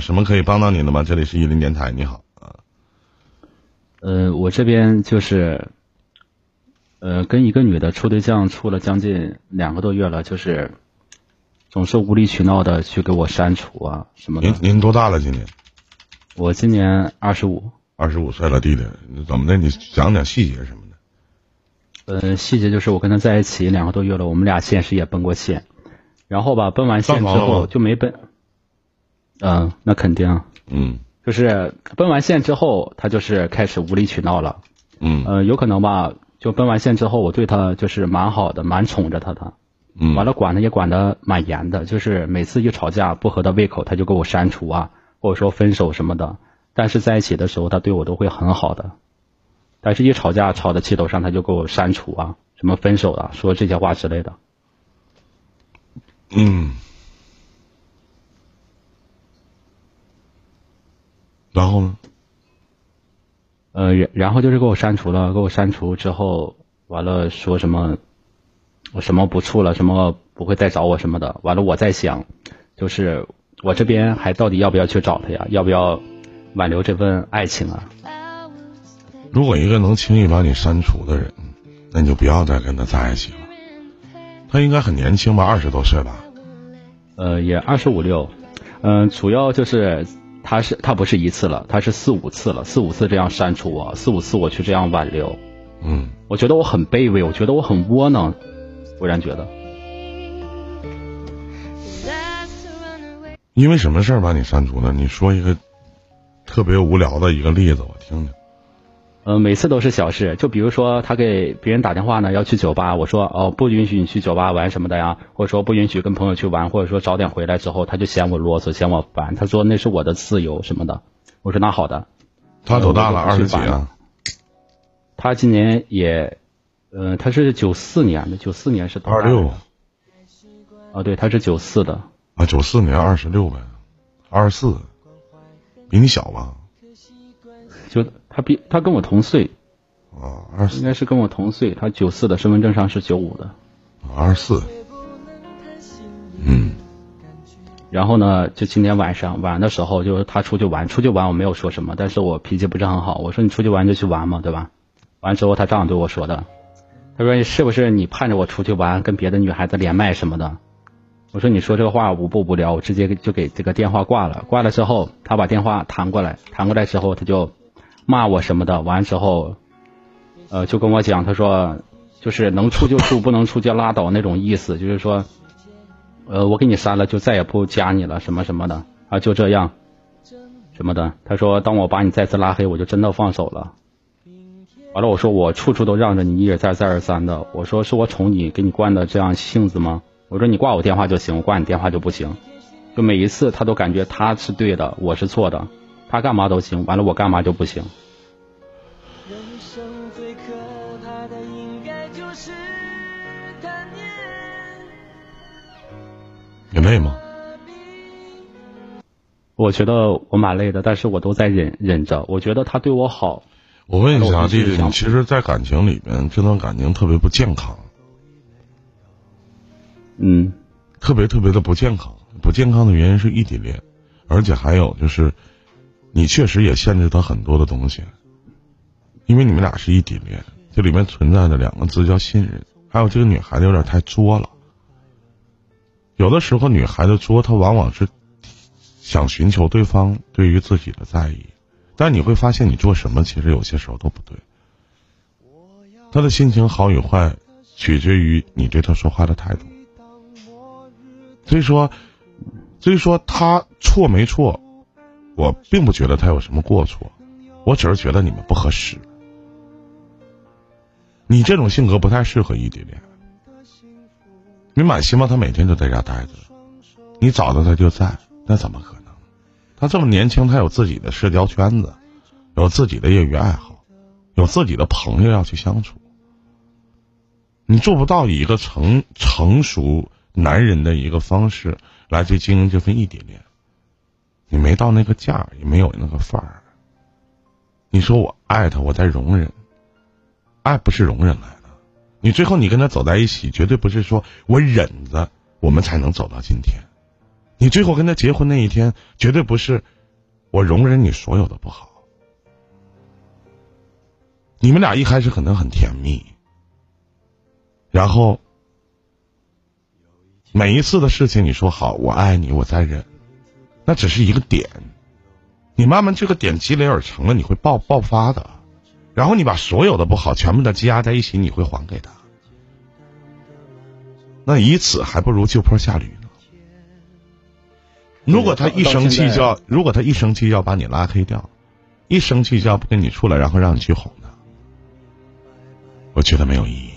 有什么可以帮到你的吗？这里是伊林电台，你好啊。呃，我这边就是，呃，跟一个女的处对象处了将近两个多月了，就是总是无理取闹的去给我删除啊什么的您。您多大了？今年我今年二十五，二十五岁了，弟弟，怎么的？你讲讲细节什么的。呃，细节就是我跟他在一起两个多月了，我们俩现实也奔过线，然后吧，奔完线之后就没奔，嗯、那肯定，嗯就是奔完线之后，他就是开始无理取闹了。嗯呃，有可能吧，就奔完线之后，我对他就是蛮好的，蛮宠着他的。嗯，完了，管他也管的蛮严的，就是每次一吵架不合他胃口，他就给我删除啊，或者说分手什么的。但是在一起的时候，他对我都会很好的，但是一吵架吵到气头上，他就给我删除啊，什么分手啊，说这些话之类的。嗯。然后呢？呃，然然后就是给我删除了，给我删除之后，完了说什么我什么不处了，什么不会再找我什么的。完了，我在想，就是我这边还到底要不要去找他呀？要不要挽留这份爱情啊？如果一个能轻易把你删除的人，那你就不要再跟他在一起了。他应该很年轻吧，二十多岁吧？呃，也二十五六，嗯、主要就是他是他不是一次了，他是四五次了，四五次这样删除我，四五次我去这样挽留，嗯，我觉得我很卑微，我觉得我很窝囊，忽然觉得，因为什么事儿把你删除了？你说一个特别无聊的一个例子，我听听。呃，每次都是小事，就比如说他给别人打电话呢，要去酒吧，我说哦不允许你去酒吧玩什么的呀，或者说不允许跟朋友去玩，或者说早点回来之后，他就嫌我啰嗦，嫌我烦，他说那是我的自由什么的，我说那好的，他多大了？呃二十几啊？他今年也，呃，他是九四年的，九四年是多大？二六。啊，对，他是九四的，啊，九四年二十六呗，二十四，比你小吧？就他比他跟我同岁，哦，二十应该是跟我同岁，他九四的，身份证上是九五的。二十四，嗯然后呢，就今天晚上晚的时候，就是他出去玩，出去玩我没有说什么，但是我脾气不是很好，我说你出去玩就去玩嘛，对吧？完之后他这样对我说的，他说是不是你盼着我出去玩，跟别的女孩子连麦什么的？我说你说这个话无不无聊，我直接就给这个电话挂了。挂了之后，他把电话弹过来，弹过来之后他就骂我什么的，完之后，呃，就跟我讲，他说就是能处就处，不能处就拉倒那种意思，就是说。呃，我给你删了，就再也不加你了，什么什么的啊，就这样，什么的。他说，当我把你再次拉黑，我就真的放手了。完了，我说我处处都让着你，一而再再而三的。我说是我宠你，给你惯的这样性子吗？我说你挂我电话就行，我挂你电话就不行。就每一次他都感觉他是对的，我是错的，他干嘛都行，完了我干嘛就不行。人生最可怕的应该就是贪念。你累吗？我觉得我蛮累的，但是我都在忍忍着。我觉得他对我好，我问一下，弟弟，你其实，在感情里面，这段感情特别不健康，嗯特别特别的不健康。不健康的原因是异地恋，而且还有就是，你确实也限制他很多的东西，因为你们俩是异地恋，这里面存在的两个字叫信任。还有这个女孩子有点太作了，有的时候女孩子作，她往往是想寻求对方对于自己的在意，但你会发现你做什么其实有些时候都不对。她的心情好与坏，取决于你对她说话的态度。所以说，所以说他错没错，我并不觉得他有什么过错，我只是觉得你们不合适。你这种性格不太适合异地恋，你满希望他每天都在家待着，你找到他就在，那怎么可能？他这么年轻，他有自己的社交圈子，有自己的业余爱好，有自己的朋友要去相处。你做不到以一个成成熟男人的一个方式来去经营这份异地恋，你没到那个价，也没有那个范儿。你说我爱他，我在容忍，爱不是容忍来的。你最后你跟他走在一起，绝对不是说我忍着我们才能走到今天，你最后跟他结婚那一天，绝对不是我容忍你所有的不好。你们俩一开始可能很甜蜜，然后每一次的事情你说好，我爱你，我再忍，那只是一个点。你慢慢这个点积累而成了，你会爆爆发的。然后你把所有的不好全部的积压在一起，你会还给他。那以此还不如就坡下驴呢。如果他一生气就要，如果他一生气要把你拉黑掉，一生气就要不跟你处了，然后让你去哄他，我觉得没有意义。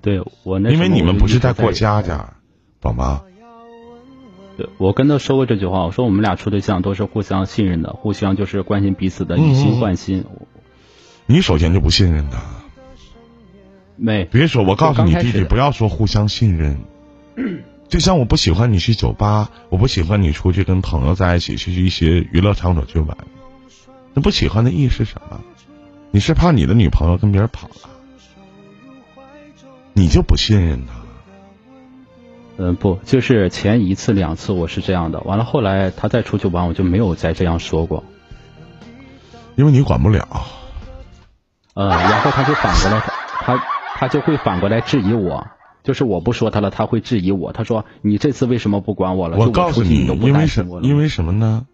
对我那，因为你们不是在过家家，懂吗？对，我跟他说过这句话，我说我们俩处对象都是互相信任的，互相就是关心彼此的，以心换心。你首先就不信任他，没别说，我告诉你弟弟，不要说互相信任。就像我不喜欢你去酒吧，我不喜欢你出去跟朋友在一起去一些娱乐场所去玩，那不喜欢的意义是什么？你是怕你的女朋友跟别人跑了，你就不信任他。嗯，不，就是前一次两次我是这样的，完了后来他再出去玩，我就没有再这样说过，因为你管不了。呃，然后他就反过来，他他就会反过来质疑我，就是我不说他了，他会质疑我，他说你这次为什么不管我了？我告诉你，因为什么因为什么呢？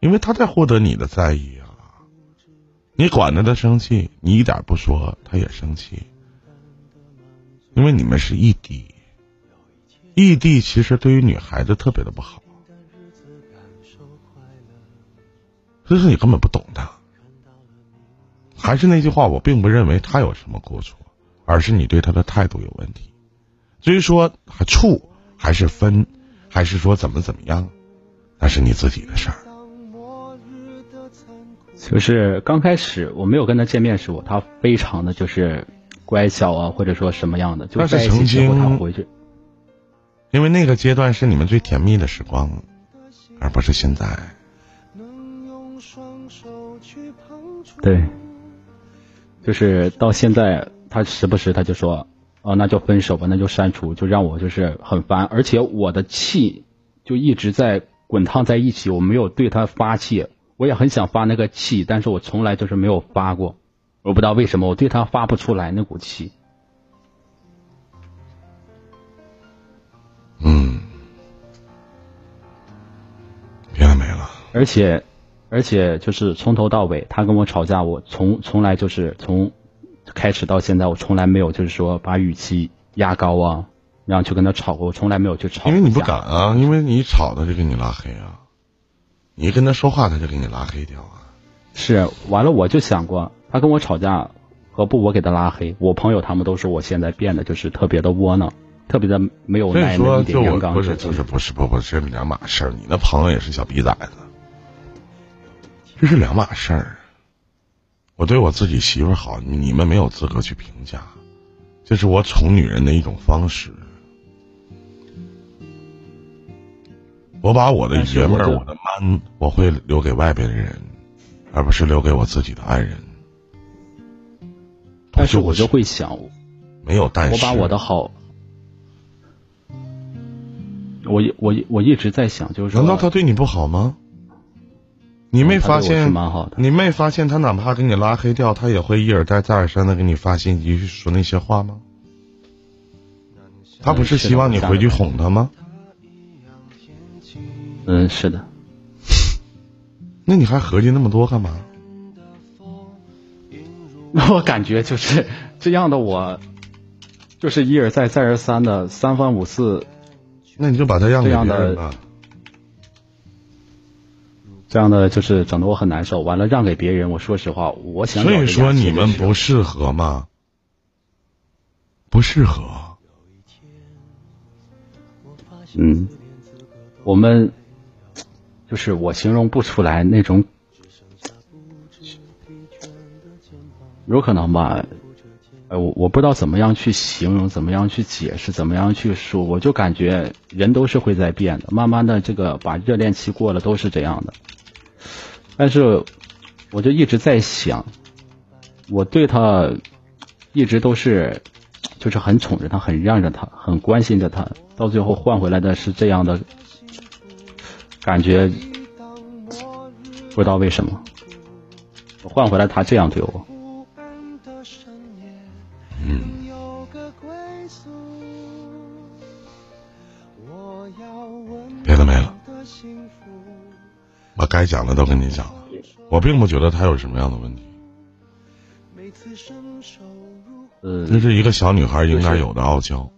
因为他在获得你的在意啊，你管着他生气，你一点不说他也生气，因为你们是异地。异地其实对于女孩子特别的不好，就是你根本不懂他。还是那句话，我并不认为他有什么过错，而是你对他的态度有问题。至于说还处还是分，还是说怎么怎么样，那是你自己的事儿。就是刚开始我没有跟他见面时，候，他非常的就是乖巧啊，或者说什么样的，就在一起之后他回去。因为那个阶段是你们最甜蜜的时光，而不是现在。对，就是到现在，他时不时他就说：“哦，那就分手吧，那就删除。”就让我就是很烦，而且我的气就一直在滚烫在一起。我没有对他发气，我也很想发那个气，但是我从来就是没有发过。我不知道为什么我对他发不出来那股气。而且，而且就是从头到尾，他跟我吵架，我从从来就是从开始到现在，我从来没有就是说把语气压高啊，然后去跟他吵过，我从来没有去吵。因为你不敢啊，因为你吵他就给你拉黑啊，你跟他说话他就给你拉黑掉啊。是，完了我就想过，他跟我吵架，何不我给他拉黑？我朋友他们都说我现在变得就是特别的窝囊。特别的没有耐那一点阳刚。不是，就是不是，不不，是两码事儿。你那朋友也是小逼崽子。这是两码事儿。我对我自己媳妇好，你们没有资格去评价。这是我宠女人的一种方式。我把我的爷们儿、我的 man，我会留给外边的人，而不是留给我自己的爱人。但是我就会想，没有但是，我把我的好，我我我一直在想，就是难道他对你不好吗？你没发现？蛮好的。你没发现他哪怕给你拉黑掉，他也会一而再、再而三的给你发信息说那些话吗？他不是希望你回去哄他吗？嗯，是的。那你还合计那么多干嘛？我感觉就是这样的，我就是一而再、再而三的三番五次。那你就把他让给别人吧。这样的就是整得我很难受。完了让给别人，我说实话，我想。所以说你们不适合吗？不适合。嗯，我们就是我形容不出来那种，有可能吧。我我不知道怎么样去形容，怎么样去解释，怎么样去说，我就感觉人都是会在变的。慢慢的，这个把热恋期过了，都是这样的。但是，我就一直在想，我对他一直都是，就是很宠着他，很让着他，很关心着他，到最后换回来的是这样的感觉不知道为什么，换回来他这样对我。我该讲的都跟你讲了。我并不觉得他有什么样的问题，呃，这是一个小女孩应该有的傲娇。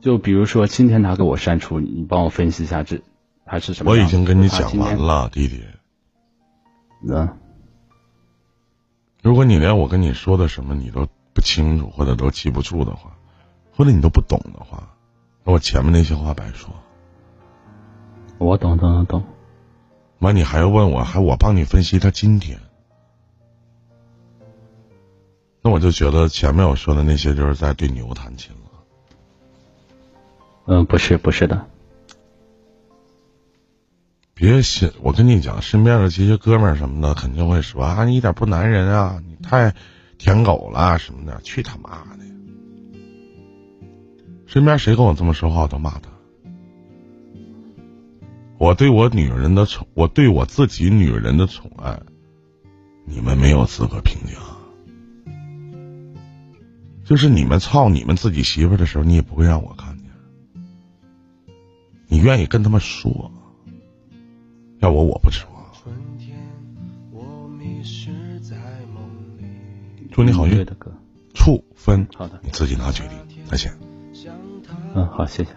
就比如说今天他给我删除，你帮我分析一下这他是什么？我已经跟你讲完了，弟弟。那，如果你连我跟你说的什么你都不清楚，或者都记不住的话，或者你都不懂的话，那我前面那些话白说。我懂懂懂懂。完，你还要问我，还我帮你分析他今天，那我就觉得前面我说的那些就是在对牛弹琴了。嗯，不是，不是的。别信，我跟你讲，身边的这些哥们儿什么的肯定会说啊，你一点不男人啊，你太舔狗了什么的，去他妈的！身边谁跟我这么说话，我都骂他。我对我女人的宠，我对我自己女人的宠爱，你们没有资格评价。就是你们操你们自己媳妇的时候，你也不会让我看见。你愿意跟他们说，要我我不说。祝你好运，的歌，处分，好的，你自己拿决定。再见。嗯，好，谢谢。